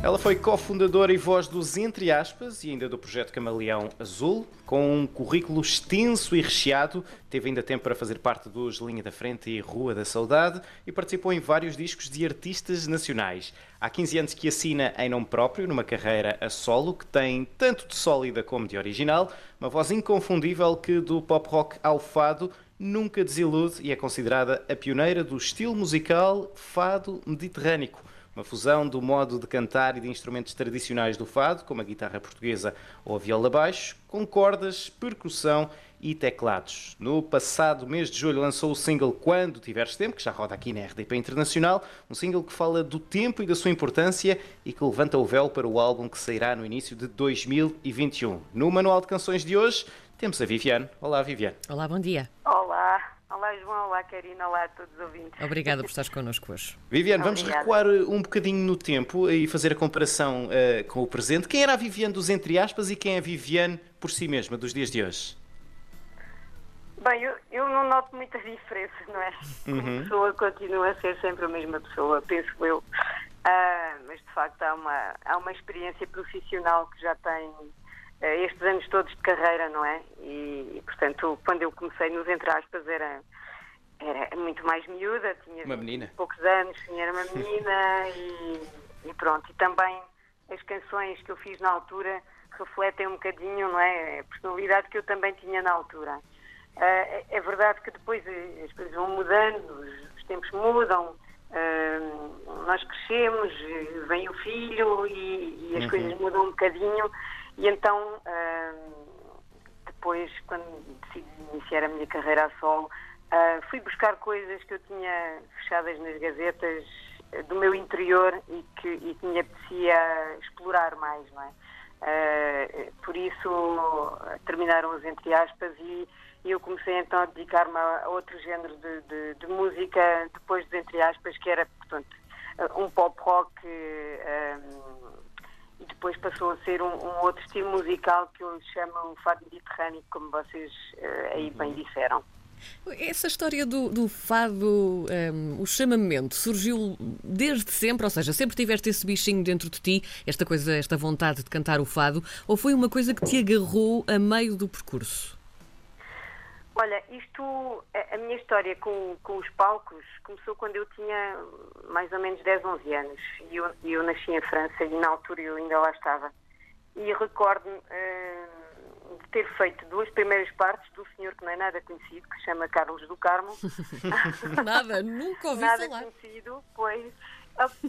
Ela foi cofundadora e voz dos Entre Aspas e ainda do projeto Camaleão Azul, com um currículo extenso e recheado. Teve ainda tempo para fazer parte dos Linha da Frente e Rua da Saudade e participou em vários discos de artistas nacionais. Há 15 anos que assina em nome próprio, numa carreira a solo que tem tanto de sólida como de original, uma voz inconfundível que do pop rock ao fado nunca desilude e é considerada a pioneira do estilo musical fado mediterrâneo uma fusão do modo de cantar e de instrumentos tradicionais do fado, como a guitarra portuguesa ou a viola baixo, com cordas, percussão e teclados. No passado mês de julho lançou o single Quando Tiveres Tempo, que já roda aqui na RDP Internacional, um single que fala do tempo e da sua importância e que levanta o véu para o álbum que sairá no início de 2021. No Manual de Canções de hoje temos a Viviane. Olá, Viviane. Olá, bom dia. Olá. Olá, João. Olá, Karina. Olá a todos os ouvintes. Obrigada por estares connosco hoje. Viviane, vamos Obrigada. recuar um bocadinho no tempo e fazer a comparação uh, com o presente. Quem era a Viviane dos entre aspas e quem é a Viviane por si mesma dos dias de hoje? Bem, eu, eu não noto muita diferença, não é? Uhum. A pessoa continua a ser sempre a mesma pessoa, penso eu. Uh, mas de facto há uma, há uma experiência profissional que já tem estes anos todos de carreira, não é? E, e, portanto, quando eu comecei nos entre aspas era, era muito mais miúda, tinha uma menina. poucos anos, era uma menina e, e pronto. E também as canções que eu fiz na altura refletem um bocadinho, não é? A personalidade que eu também tinha na altura. Uh, é verdade que depois as coisas vão mudando, os, tempos mudam, uh, nós crescemos, vem o filho e, e as uhum. coisas mudam um bocadinho e então depois quando decidi iniciar a minha carreira a solo fui buscar coisas que eu tinha fechadas nas gavetas do meu interior e que, e que me apetecia explorar mais, não é? Uh, por isso terminaram os entre aspas e eu comecei então a dedicar-me a outro género de, de, de, música, depois de entre aspas, que era, portanto, um pop rock e depois passou a ser um, um, outro estilo musical que eu chamo fado mediterrâneo, como vocês uh, aí bem uhum. disseram. Essa história do, do fado, um, o chamamento, surgiu desde sempre? Ou seja, sempre tiveste esse bichinho dentro de ti, esta coisa, esta vontade de cantar o fado, ou foi uma coisa que te agarrou a meio do percurso? Olha, isto, a, a minha história com, com, os palcos começou quando eu tinha mais ou menos 10, 11 anos. E eu, eu nasci em França e na altura eu ainda lá estava. E recordo-me uh, de ter feito duas primeiras partes do senhor que não é nada conhecido, que se chama Carlos do Carmo. nada, nunca ouvi nada falar. Nada conhecido, pois.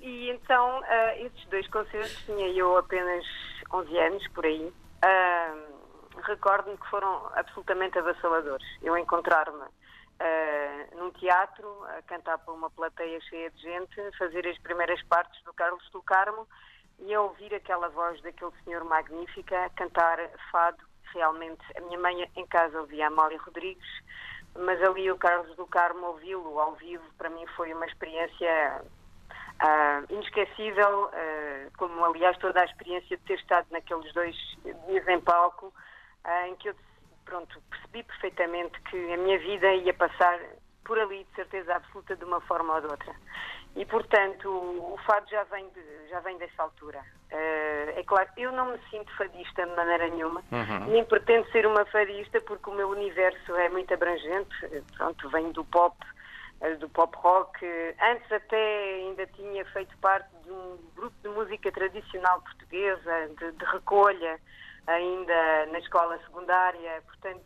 E então, uh, esses dois concertos tinha eu apenas 11 anos, por aí. Uh, recordo-me que foram absolutamente avassaladores. Eu encontrar-me uh, num teatro, a cantar para uma plateia cheia de gente, fazer as primeiras partes do Carlos do Carmo e a ouvir aquela voz daquele senhor magnífica cantar fado. Realmente, a minha mãe em casa ouvia Amália Rodrigues, mas ali o Carlos do Carmo ouvi-lo ao vivo, para mim foi uma experiência uh, inesquecível, uh, como aliás toda a experiência de ter estado naqueles dois dias em palco, em que eu pronto, percebi perfeitamente que a minha vida ia passar por ali, de certeza absoluta, de uma forma ou de outra. E, portanto, o fado já vem, de, já vem dessa altura. Uh, é claro, eu não me sinto fadista de maneira nenhuma, uhum. nem pretendo ser uma fadista, porque o meu universo é muito abrangente. Pronto, vem do pop, ah, do pop rock. Antes até ainda tinha feito parte de um grupo de música tradicional portuguesa, de, de recolha ainda na escola secundária, portanto,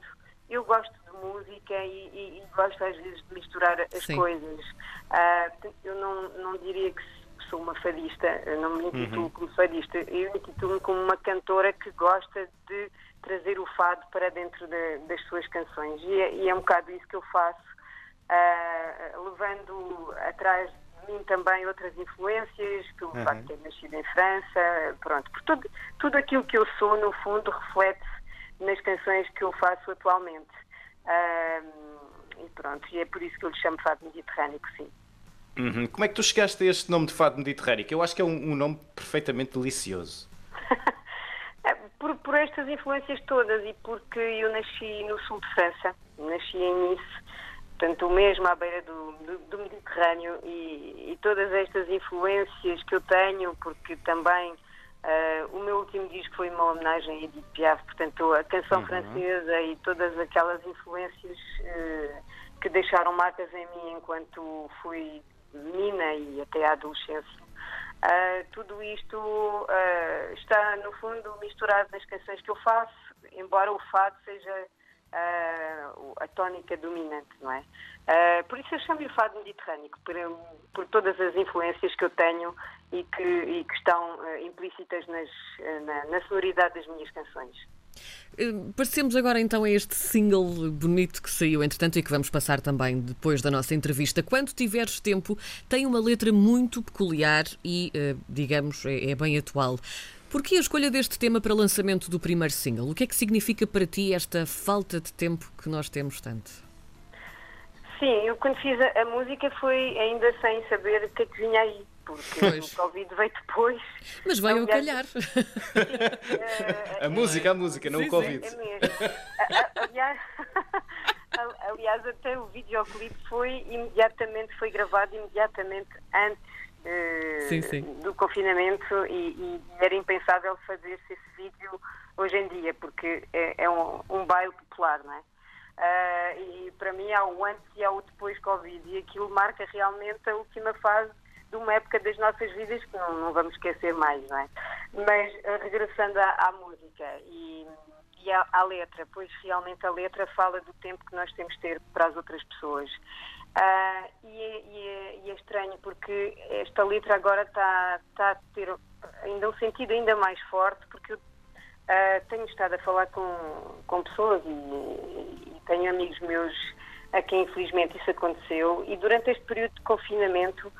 eu gosto de música e, e, e gosto às vezes de misturar as Sim. coisas. Uh, eu não, não diria que sou uma fadista, eu não me intitulo uhum. como fadista, eu intitulo-me como uma cantora que gosta de trazer o fado para dentro de, das suas canções e é, e é, um bocado isso que eu faço, uh, levando atrás mim também outras influências, pelo uhum. facto de ter nascido em França, pronto, por tudo, tudo aquilo que eu sou, no fundo, reflete nas canções que eu faço atualmente. Um, e pronto, e é por isso que eu lhe chamo Fado Mediterrâneo, sim. Uhum. Como é que tu chegaste a este nome de Fado Mediterrâneo? Eu acho que é um, um nome perfeitamente delicioso. É, por, por estas influências todas e porque eu nasci no sul de França, nasci em Nice, portanto, mesmo à beira do, do, do Mediterrâneo e, e, todas estas influências que eu tenho, porque também uh, o meu último disco foi uma homenagem a Edith Piaf, portanto, a canção uhum. francesa e todas aquelas influências uh, que deixaram marcas em mim enquanto fui menina e até a adolescência. Uh, tudo isto está, no fundo, misturado nas canções que eu faço, embora o fado seja uh, a tónica dominante, não é? por isso eu chamo-lhe fado mediterrâneo, por, por, todas as influências que eu tenho e que, e que estão implícitas nas, na, na sonoridade das minhas canções. Parecemos agora então a este single bonito que saiu, entretanto, e que vamos passar também depois da nossa entrevista. Quando tiveres tempo, tem uma letra muito peculiar e, digamos, é, é bem atual. Por que a escolha deste tema para lançamento do primeiro single? O que é que significa para ti esta falta de tempo que nós temos tanto? Sim, eu quando fiz a, a música foi ainda sem saber o que é que vinha aí porque pois. o Covid veio depois. Mas veio Aliás, calhar. Sim, a é, música, a música, não sim, o Covid. Sim, é mesmo. aliás, aliás, até o videoclipe foi imediatamente, foi gravado imediatamente antes uh, sim, sim. do confinamento e, e, era impensável fazer-se esse vídeo hoje em dia, porque é, é um, um baile popular, não é? Uh, e para mim há o antes e há o depois Covid e aquilo marca realmente a última fase de uma época das nossas vidas que não, não vamos esquecer mais, não é? Mas uh, regressando à, à música e, e à, à, letra, pois realmente a letra fala do tempo que nós temos de ter para as outras pessoas. Uh, e, é, e, é, e, é, estranho porque esta letra agora está, está a ter ainda um sentido ainda mais forte porque eu uh, tenho estado a falar com, com pessoas e, e tenho amigos meus a quem infelizmente isso aconteceu e durante este período de confinamento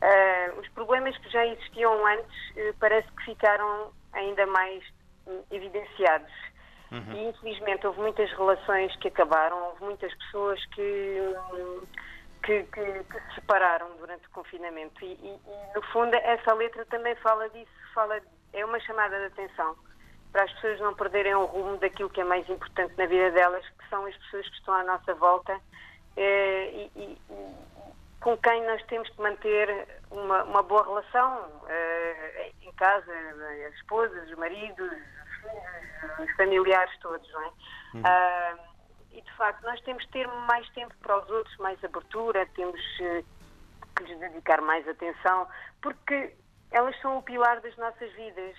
Uh, os problemas que já existiam antes uh, parece que ficaram ainda mais um, evidenciados. Uhum. E infelizmente houve muitas relações que acabaram, houve muitas pessoas que, um, que, que, que, se separaram durante o confinamento. E, e, e, no fundo essa letra também fala disso, fala, é uma chamada de atenção para as pessoas não perderem o rumo daquilo que é mais importante na vida delas, que são as pessoas que estão à nossa volta. Uh, e, com quem nós temos que manter uma, uma boa relação uh, em casa, as esposas, os maridos, os familiares todos, não é? Uhum. Uh, e de facto nós temos que ter mais tempo para os outros, mais abertura, temos uh, que lhes dedicar mais atenção, porque elas são o pilar das nossas vidas.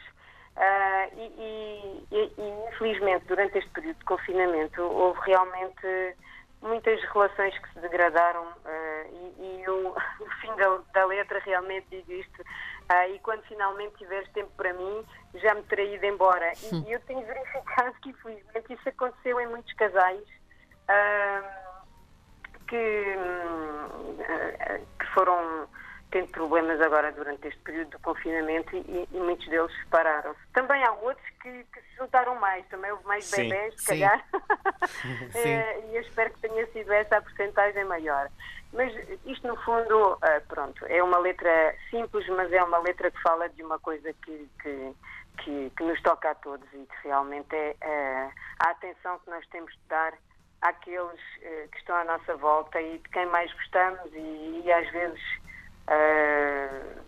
Uh, e, e, e, infelizmente, durante este período de confinamento, houve realmente muitas relações que se degradaram uh, e, e no fim da, da, letra realmente digo isto uh, e quando finalmente tiveres tempo para mim já me terei ido embora e, eu tenho verificado que infelizmente isso aconteceu em muitos casais que, que foram tendo problemas agora durante este período do confinamento e, e muitos deles separaram-se. Também há outros que, que, se juntaram mais, também houve mais sim, bebés, se calhar, é, e eu espero que tenha sido essa a porcentagem maior. Mas isto, no fundo, uh, pronto, é uma letra simples, mas é uma letra que fala de uma coisa que, que, que, que nos toca a todos e que realmente é uh, a atenção que nós temos de dar àqueles uh, que estão à nossa volta e de quem mais gostamos e, e às vezes uh,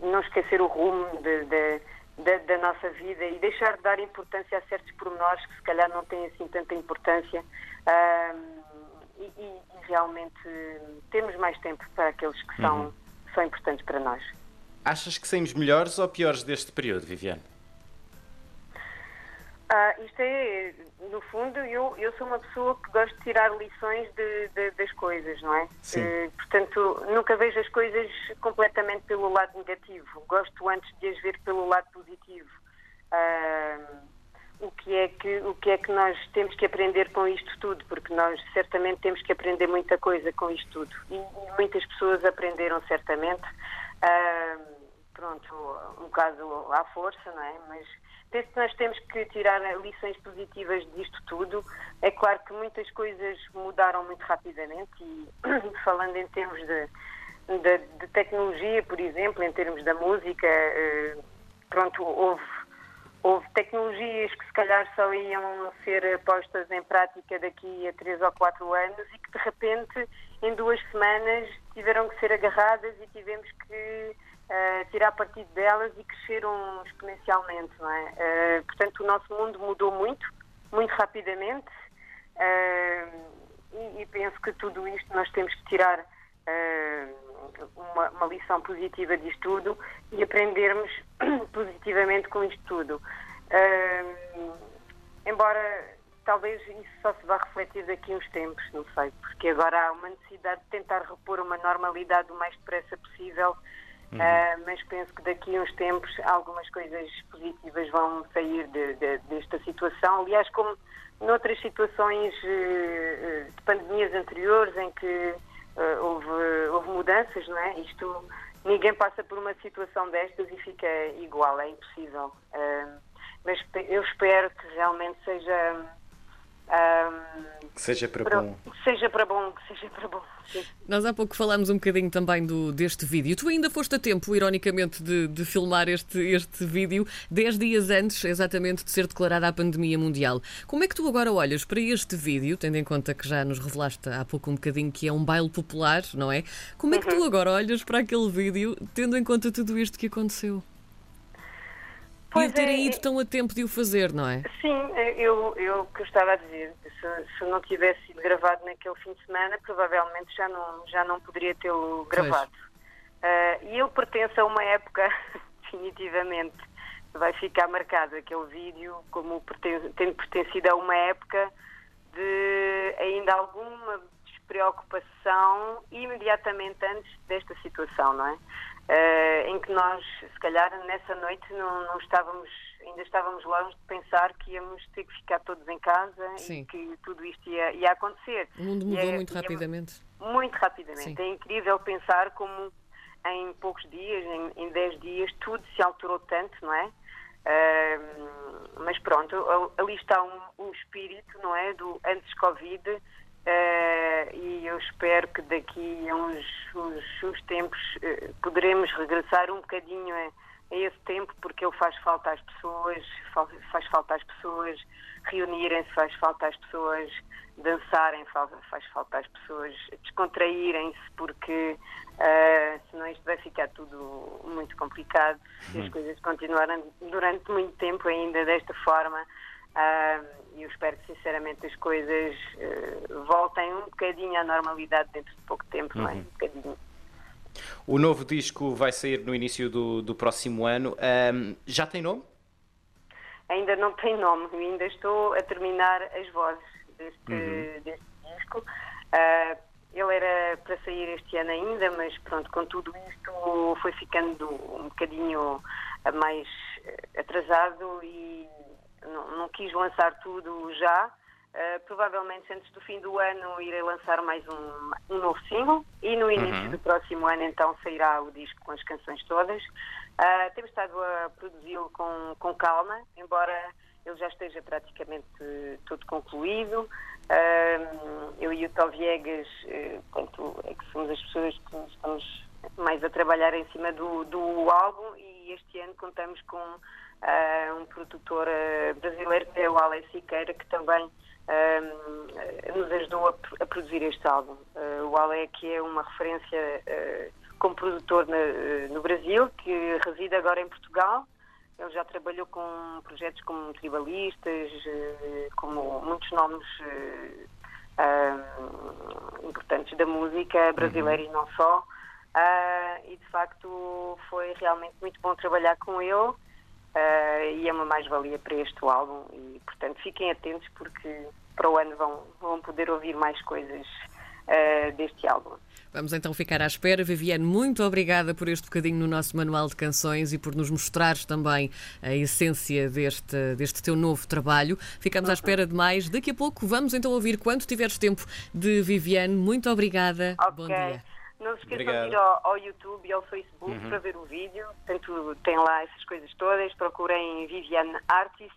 não esquecer o rumo de, de, de, da nossa vida e deixar de dar importância a certos pormenores que se calhar não têm assim tanta importância uh, e, e, realmente temos mais tempo para aqueles que são, uhum. são importantes para nós. Achas que saímos melhores ou piores deste período, Viviane? Ah, isto é, no fundo, eu, eu sou uma pessoa que gosto de tirar lições de, de, das coisas, não é? Sim. Uh, portanto, nunca vejo as coisas completamente pelo lado negativo. Gosto antes de as ver pelo lado positivo. Uh, o que é que o que é que nós temos que aprender com isto tudo porque nós certamente temos que aprender muita coisa com isto tudo e, muitas pessoas aprenderam certamente uh, pronto um caso à força não é mas penso que nós temos que tirar lições positivas disto tudo. É claro que muitas coisas mudaram muito rapidamente e falando em termos de, de, de tecnologia, por exemplo, em termos da música, eh, pronto, houve, houve tecnologias que se calhar só iam ser postas em prática daqui a três ou quatro anos e que de repente em duas semanas tiveram que ser agarradas e tivemos que tirar partido delas e cresceram exponencialmente, não é? Uh, portanto, o nosso mundo mudou muito, muito rapidamente e, e, penso que tudo isto nós temos que tirar uma, uma, lição positiva disto tudo e aprendermos positivamente com isto tudo. embora talvez isso só se vá refletir daqui uns tempos, não sei, porque agora há uma necessidade de tentar repor uma normalidade o mais depressa possível Uhum. Uh, mas penso que daqui a uns tempos algumas coisas positivas vão sair de, de, desta situação. Aliás, como noutras situações uh, de pandemias anteriores em que uh, houve, houve mudanças, não é? Isto, ninguém passa por uma situação destas e fica igual, é impossível. mas eu espero que realmente seja um, que seja para, para bom. seja para bom, que seja para bom. Sim. Nós há pouco falámos um bocadinho também do, deste vídeo. Tu ainda foste a tempo, ironicamente, de, de filmar este, este vídeo 10 dias antes, exatamente, de ser declarada a pandemia mundial. Como é que tu agora olhas para este vídeo, tendo em conta que já nos revelaste há pouco um bocadinho que é um baile popular, não é? Como é que uhum. tu agora olhas para aquele vídeo, tendo em conta tudo isto que aconteceu? Pois e terem é, ido tão a tempo de o fazer, não é? Sim, eu, eu que eu estava a dizer, se, se não tivesse sido gravado naquele fim de semana, provavelmente já não, já não poderia tê-lo gravado. Uh, e ele pertence a uma época, definitivamente, vai ficar marcado aquele vídeo como pertence, tendo pertencido a uma época de ainda alguma despreocupação imediatamente antes desta situação, não é? Uh, em que nós, se calhar, nessa noite não, não, estávamos, ainda estávamos longe de pensar que íamos ter que ficar todos em casa Sim. e que tudo isto ia, ia acontecer. O mundo mudou é, muito rapidamente. É, muito rapidamente. Sim. É incrível pensar como em poucos dias, em, em 10 dias, tudo se alterou tanto, não é? Uh, mas pronto, ali está um, um, espírito, não é? Do antes Covid, Uh, e eu espero que daqui a uns, uns, uns tempos uh, poderemos regressar um bocadinho a, a, esse tempo, porque ele faz falta às pessoas, faz falta às pessoas reunirem-se, faz falta às pessoas dançarem, faz falta às pessoas descontraírem-se, porque uh, senão isto vai ficar tudo muito complicado se as uhum. coisas continuarem durante muito tempo ainda desta forma. E eu espero que, sinceramente, as coisas uh, voltem um bocadinho à normalidade dentro de pouco tempo, uhum. não é? Uhum. Um bocadinho. O novo disco vai sair no início do, do próximo ano. Um, já tem nome? Ainda não tem nome. Eu ainda estou a terminar as vozes deste, uhum. deste disco. Uh, ele era para sair este ano ainda, mas pronto, com tudo isto foi ficando um bocadinho mais atrasado e não, não quis lançar tudo já. Uh, provavelmente antes do fim do ano irei lançar mais um, um novo single e no início uhum. do próximo ano então sairá o disco com as canções todas. Uh, temos estado a produzi-lo com, com calma, embora ele já esteja praticamente todo concluído. Uh, eu e o Tó Viegas, uh, é que somos as pessoas que estamos mais a trabalhar em cima do, do álbum e este ano contamos com um produtor uh, brasileiro que é o Alex Siqueira, que também uh, nos ajudou a, a, produzir este álbum. o Alex que é uma referência como produtor na, no Brasil, que reside agora em Portugal. Ele já trabalhou com projetos como Tribalistas, como muitos nomes importantes da música brasileira uhum. e não só. E de facto foi realmente muito bom trabalhar com ele. Uh, e é uma mais-valia para este álbum e, portanto, fiquem atentos porque para o ano vão, vão poder ouvir mais coisas uh, deste álbum. Vamos então ficar à espera. Viviane, muito obrigada por este bocadinho no nosso manual de canções e por nos mostrares também a essência deste, deste teu novo trabalho. Ficamos à espera de mais. Daqui a pouco vamos então ouvir quando tiveres tempo de Viviane. Muito obrigada. Okay. Bom dia. Não se esqueçam Obrigado. de ir ao, ao, YouTube e ao Facebook uhum. para ver o vídeo. Portanto, tem lá essas coisas todas. Procurem Viviane Artist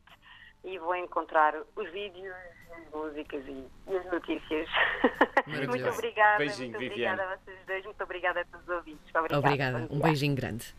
e vão encontrar os vídeos, as músicas e, e as notícias. muito obrigada. Beijinho, muito Viviane. obrigada a vocês dois. Muito obrigada a todos os ouvintes. Obrigada. Obrigada. Um beijinho grande.